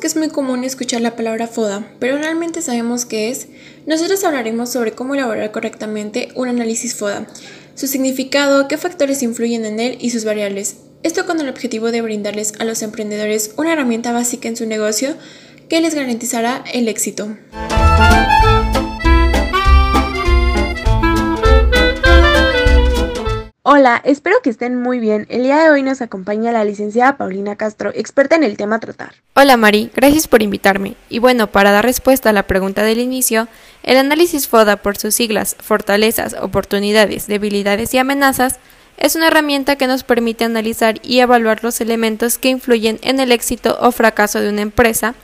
Que es muy común escuchar la palabra FODA, pero realmente sabemos qué es. Nosotros hablaremos sobre cómo elaborar correctamente un análisis FODA, su significado, qué factores influyen en él y sus variables. Esto con el objetivo de brindarles a los emprendedores una herramienta básica en su negocio que les garantizará el éxito. Hola, espero que estén muy bien. El día de hoy nos acompaña la licenciada Paulina Castro, experta en el tema a tratar. Hola Mari, gracias por invitarme. Y bueno, para dar respuesta a la pregunta del inicio, el análisis FODA por sus siglas, fortalezas, oportunidades, debilidades y amenazas, es una herramienta que nos permite analizar y evaluar los elementos que influyen en el éxito o fracaso de una empresa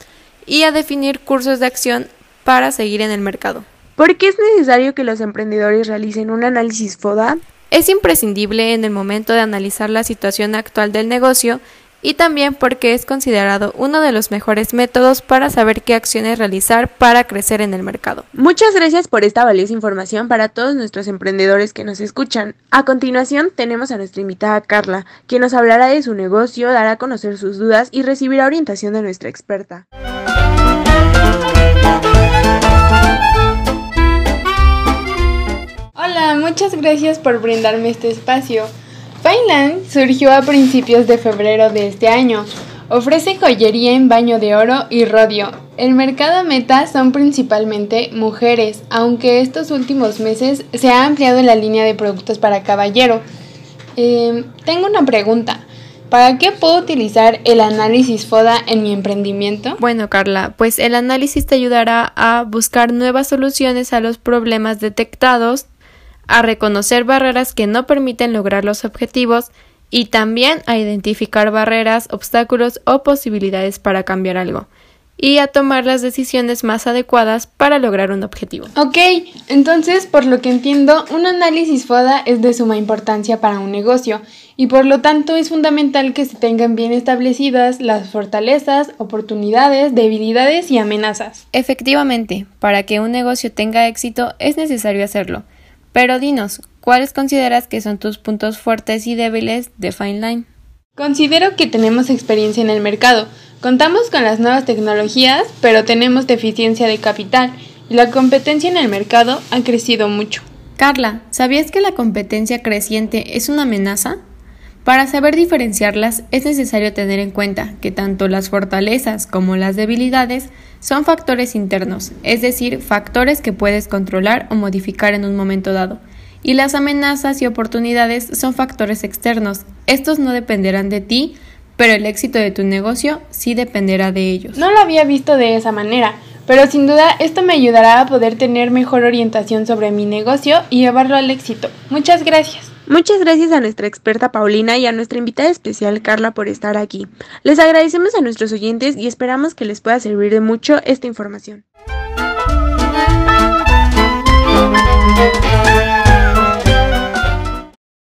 y a definir cursos de acción para seguir en el mercado. ¿Por qué es necesario que los emprendedores realicen un análisis FODA? Es imprescindible en el momento de analizar la situación actual del negocio y también porque es considerado uno de los mejores métodos para saber qué acciones realizar para crecer en el mercado. Muchas gracias por esta valiosa información para todos nuestros emprendedores que nos escuchan. A continuación tenemos a nuestra invitada Carla, quien nos hablará de su negocio, dará a conocer sus dudas y recibirá orientación de nuestra experta. Muchas gracias por brindarme este espacio. Fineland surgió a principios de febrero de este año. Ofrece joyería en baño de oro y rodio. El mercado meta son principalmente mujeres, aunque estos últimos meses se ha ampliado la línea de productos para caballero. Em, tengo una pregunta. ¿Para qué puedo utilizar el análisis FODA en mi emprendimiento? Bueno, Carla, pues el análisis te ayudará a buscar nuevas soluciones a los problemas detectados a reconocer barreras que no permiten lograr los objetivos y también a identificar barreras, obstáculos o posibilidades para cambiar algo y a tomar las decisiones más adecuadas para lograr un objetivo. Ok, entonces por lo que entiendo, un análisis FODA es de suma importancia para un negocio y por lo tanto es fundamental que se tengan bien establecidas las fortalezas, oportunidades, debilidades y amenazas. Efectivamente, para que un negocio tenga éxito es necesario hacerlo. Pero dinos, ¿cuáles consideras que son tus puntos fuertes y débiles de Fine Line? Considero que tenemos experiencia en el mercado. Contamos con las nuevas tecnologías, pero tenemos deficiencia de capital y la competencia en el mercado ha crecido mucho. Carla, ¿sabías que la competencia creciente es una amenaza? Para saber diferenciarlas es necesario tener en cuenta que tanto las fortalezas como las debilidades son factores internos, es decir, factores que puedes controlar o modificar en un momento dado, y las amenazas y oportunidades son factores externos. Estos no dependerán de ti, pero el éxito de tu negocio sí dependerá de ellos. No lo había visto de esa manera, pero sin duda esto me ayudará a poder tener mejor orientación sobre mi negocio y llevarlo al éxito. Muchas gracias. Muchas gracias a nuestra experta Paulina y a nuestra invitada especial Carla por estar aquí. Les agradecemos a nuestros oyentes y esperamos que les pueda servir de mucho esta información.